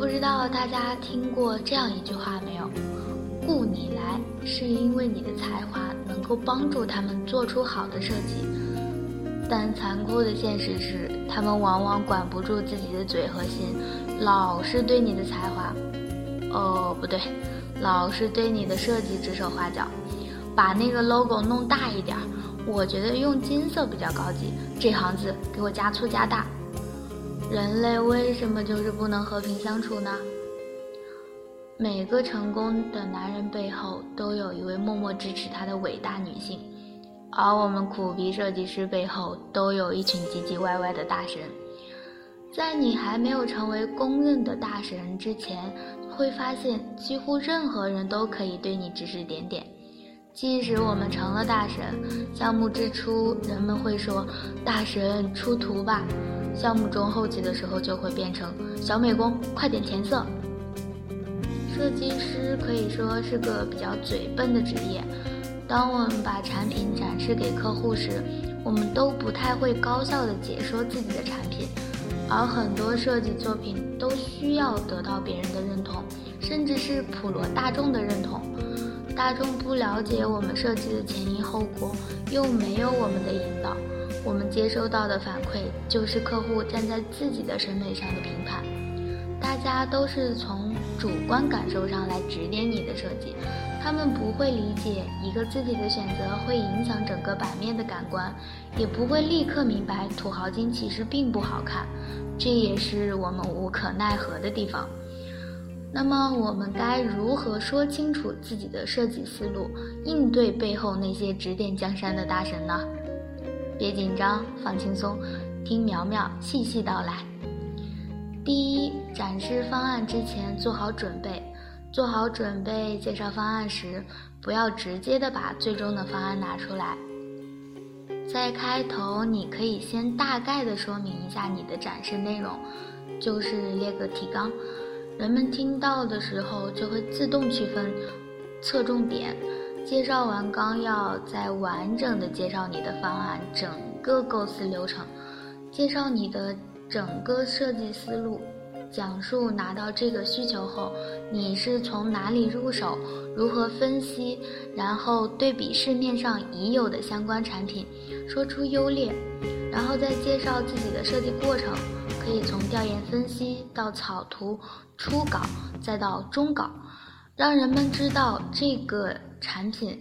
不知道大家听过这样一句话没有？雇你来是因为你的才华能够帮助他们做出好的设计，但残酷的现实是，他们往往管不住自己的嘴和心，老是对你的才华，哦不对，老是对你的设计指手画脚，把那个 logo 弄大一点，我觉得用金色比较高级，这行字给我加粗加大。人类为什么就是不能和平相处呢？每个成功的男人背后都有一位默默支持他的伟大女性，而我们苦逼设计师背后都有一群唧唧歪歪的大神。在你还没有成为公认的大神之前，会发现几乎任何人都可以对你指指点点。即使我们成了大神，项目之初人们会说：“大神出图吧。”项目中后期的时候就会变成小美工，快点填色。设计师可以说是个比较嘴笨的职业。当我们把产品展示给客户时，我们都不太会高效的解说自己的产品，而很多设计作品都需要得到别人的认同，甚至是普罗大众的认同。大众不了解我们设计的前因后果，又没有我们的引导。我们接收到的反馈就是客户站在自己的审美上的评判，大家都是从主观感受上来指点你的设计，他们不会理解一个自己的选择会影响整个版面的感官，也不会立刻明白土豪金其实并不好看，这也是我们无可奈何的地方。那么我们该如何说清楚自己的设计思路，应对背后那些指点江山的大神呢？别紧张，放轻松，听苗苗细细道来。第一，展示方案之前做好准备。做好准备介绍方案时，不要直接的把最终的方案拿出来。在开头，你可以先大概的说明一下你的展示内容，就是列个提纲，人们听到的时候就会自动区分，侧重点。介绍完纲要，再完整的介绍你的方案整个构思流程，介绍你的整个设计思路，讲述拿到这个需求后，你是从哪里入手，如何分析，然后对比市面上已有的相关产品，说出优劣，然后再介绍自己的设计过程，可以从调研分析到草图、初稿，再到终稿。让人们知道这个产品，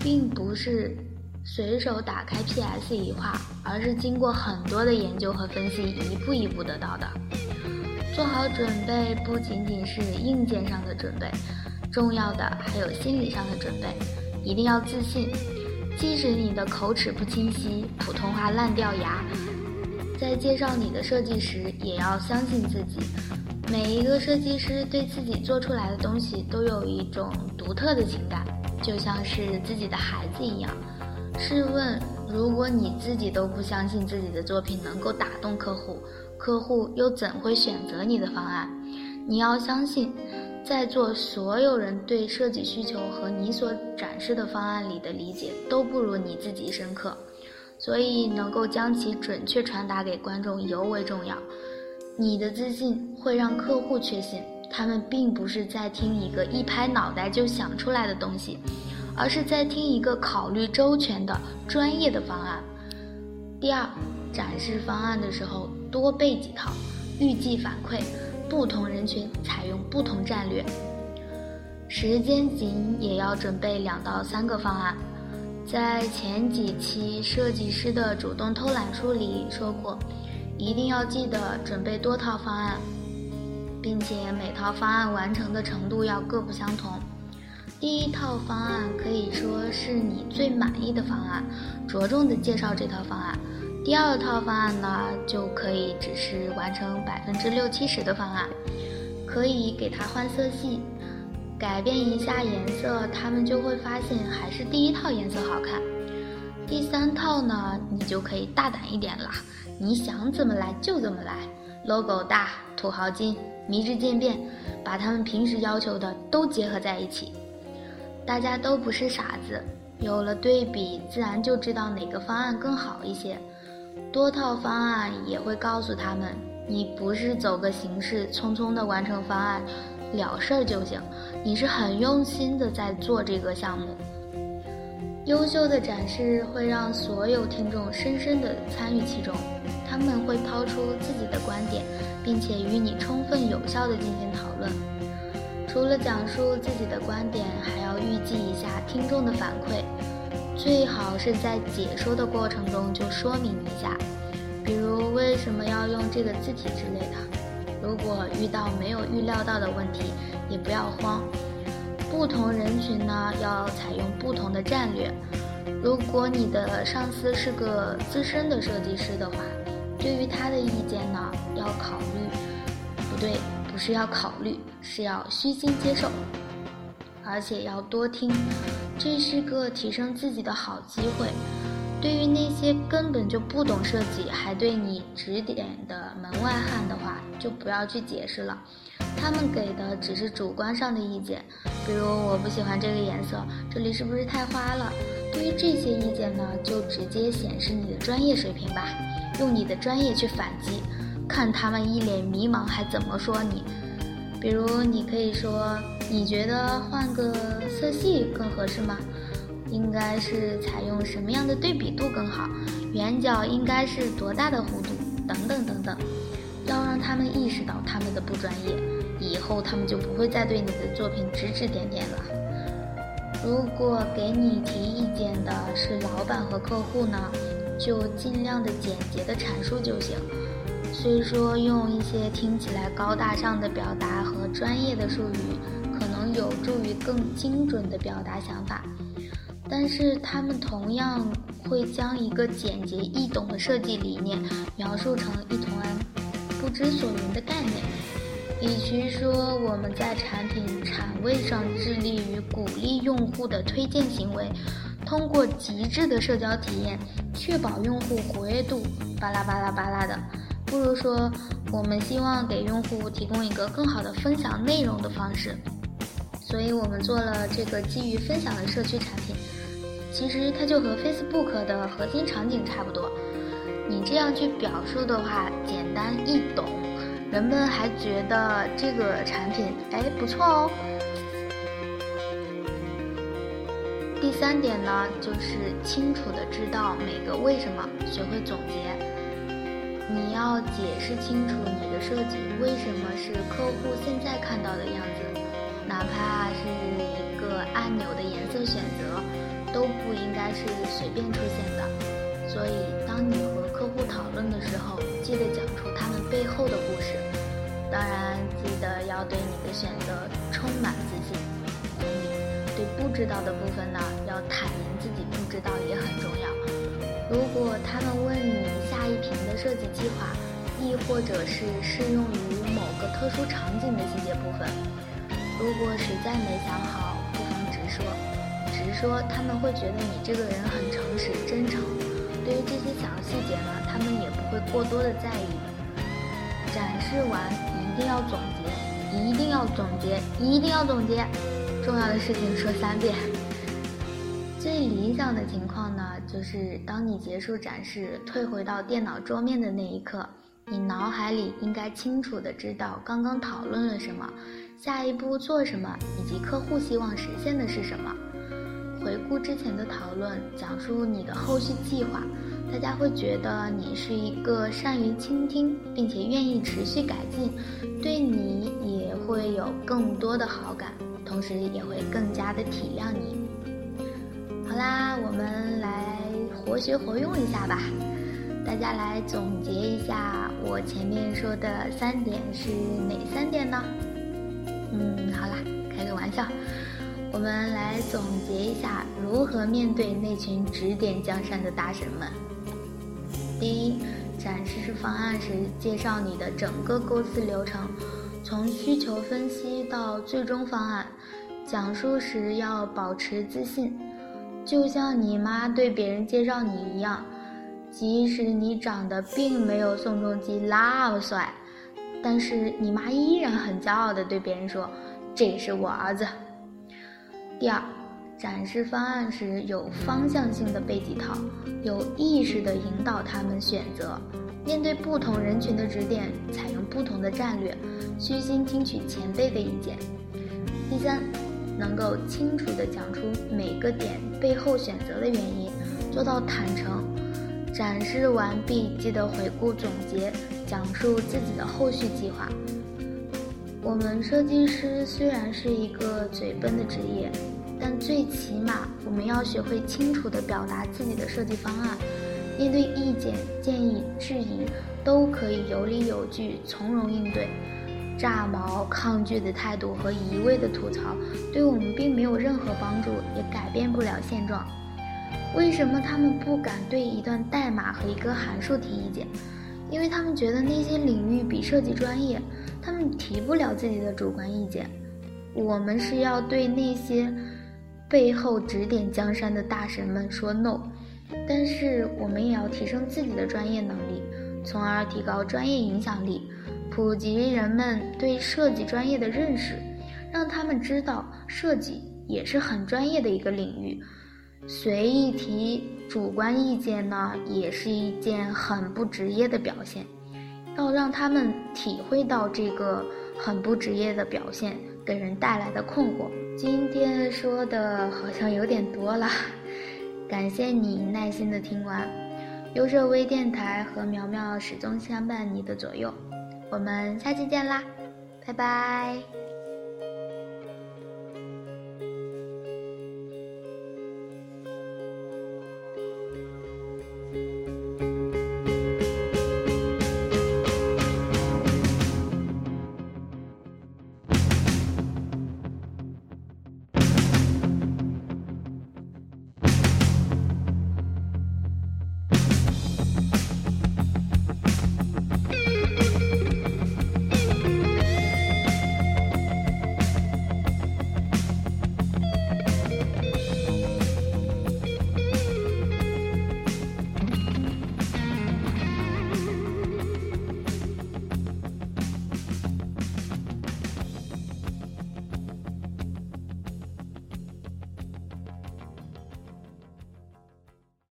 并不是随手打开 PS 一画，而是经过很多的研究和分析，一步一步得到的。做好准备不仅仅是硬件上的准备，重要的还有心理上的准备。一定要自信，即使你的口齿不清晰，普通话烂掉牙，在介绍你的设计时，也要相信自己。每一个设计师对自己做出来的东西都有一种独特的情感，就像是自己的孩子一样。试问，如果你自己都不相信自己的作品能够打动客户，客户又怎会选择你的方案？你要相信，在座所有人对设计需求和你所展示的方案里的理解都不如你自己深刻，所以能够将其准确传达给观众尤为重要。你的自信会让客户确信，他们并不是在听一个一拍脑袋就想出来的东西，而是在听一个考虑周全的专业的方案。第二，展示方案的时候多备几套，预计反馈，不同人群采用不同战略。时间紧也要准备两到三个方案。在前几期设计师的主动偷懒书里说过。一定要记得准备多套方案，并且每套方案完成的程度要各不相同。第一套方案可以说是你最满意的方案，着重的介绍这套方案。第二套方案呢，就可以只是完成百分之六七十的方案，可以给它换色系，改变一下颜色，他们就会发现还是第一套颜色好看。第三套呢，你就可以大胆一点啦。你想怎么来就怎么来，logo 大，土豪金，迷之渐变，把他们平时要求的都结合在一起。大家都不是傻子，有了对比，自然就知道哪个方案更好一些。多套方案也会告诉他们，你不是走个形式，匆匆的完成方案了事儿就行，你是很用心的在做这个项目。优秀的展示会让所有听众深深的参与其中，他们会抛出自己的观点，并且与你充分有效的进行讨论。除了讲述自己的观点，还要预计一下听众的反馈，最好是在解说的过程中就说明一下，比如为什么要用这个字体之类的。如果遇到没有预料到的问题，也不要慌。不同人群呢，要采用不同的战略。如果你的上司是个资深的设计师的话，对于他的意见呢，要考虑，不对，不是要考虑，是要虚心接受，而且要多听，这是个提升自己的好机会。对于那些根本就不懂设计还对你指点的门外汉的话，就不要去解释了，他们给的只是主观上的意见，比如我不喜欢这个颜色，这里是不是太花了？对于这些意见呢，就直接显示你的专业水平吧，用你的专业去反击，看他们一脸迷茫还怎么说你。比如你可以说，你觉得换个色系更合适吗？应该是采用什么样的对比度更好？圆角应该是多大的弧度？等等等等，要让他们意识到他们的不专业，以后他们就不会再对你的作品指指点点了。如果给你提意见的是老板和客户呢，就尽量的简洁的阐述就行。虽说用一些听起来高大上的表达和专业的术语，可能有助于更精准的表达想法。但是他们同样会将一个简洁易懂的设计理念描述成一团不知所云的概念。与其说我们在产品产位上致力于鼓励用户的推荐行为，通过极致的社交体验确保用户活跃度，巴拉巴拉巴拉的，不如说我们希望给用户提供一个更好的分享内容的方式。所以我们做了这个基于分享的社区产品。其实它就和 Facebook 的核心场景差不多。你这样去表述的话，简单易懂，人们还觉得这个产品哎不错哦。第三点呢，就是清楚的知道每个为什么，学会总结。你要解释清楚你的设计为什么是客户现在看到的样子，哪怕是一个按钮的颜色选择。不应该是随便出现的，所以当你和客户讨论的时候，记得讲出他们背后的故事。当然，记得要对你的选择充满自信。同理，对不知道的部分呢，要坦言自己不知道也很重要。如果他们问你下一瓶的设计计划，亦或者是适用于某个特殊场景的细节部分，如果实在没想好，说，他们会觉得你这个人很诚实、真诚。对于这些小细节呢，他们也不会过多的在意。展示完一定要总结，一定要总结，一定要总结。重要的事情说三遍。最理想的情况呢，就是当你结束展示，退回到电脑桌面的那一刻，你脑海里应该清楚的知道刚刚讨论了什么，下一步做什么，以及客户希望实现的是什么。回顾之前的讨论，讲述你的后续计划，大家会觉得你是一个善于倾听，并且愿意持续改进，对你也会有更多的好感，同时也会更加的体谅你。好啦，我们来活学活用一下吧，大家来总结一下我前面说的三点是哪三点呢？嗯，好啦，开个玩笑。我们来总结一下如何面对那群指点江山的大神们。第一，展示方案时介绍你的整个构思流程，从需求分析到最终方案。讲述时要保持自信，就像你妈对别人介绍你一样，即使你长得并没有宋仲基那么帅，但是你妈依然很骄傲地对别人说：“这是我儿子。”第二，展示方案时有方向性的背几套，有意识地引导他们选择。面对不同人群的指点，采用不同的战略，虚心听取前辈的意见。第三，能够清楚地讲出每个点背后选择的原因，做到坦诚。展示完毕，记得回顾总结，讲述自己的后续计划。我们设计师虽然是一个嘴笨的职业，但最起码我们要学会清楚地表达自己的设计方案。面对意见、建议、质疑，都可以有理有据、从容应对。炸毛、抗拒的态度和一味的吐槽，对我们并没有任何帮助，也改变不了现状。为什么他们不敢对一段代码和一个函数提意见？因为他们觉得那些领域比设计专业，他们提不了自己的主观意见。我们是要对那些背后指点江山的大神们说 no。但是我们也要提升自己的专业能力，从而提高专业影响力，普及人们对设计专业的认识，让他们知道设计也是很专业的一个领域。随意提主观意见呢，也是一件很不职业的表现。要让他们体会到这个很不职业的表现给人带来的困惑。今天说的好像有点多了。感谢你耐心的听完，优设微电台和苗苗始终相伴你的左右，我们下期见啦，拜拜。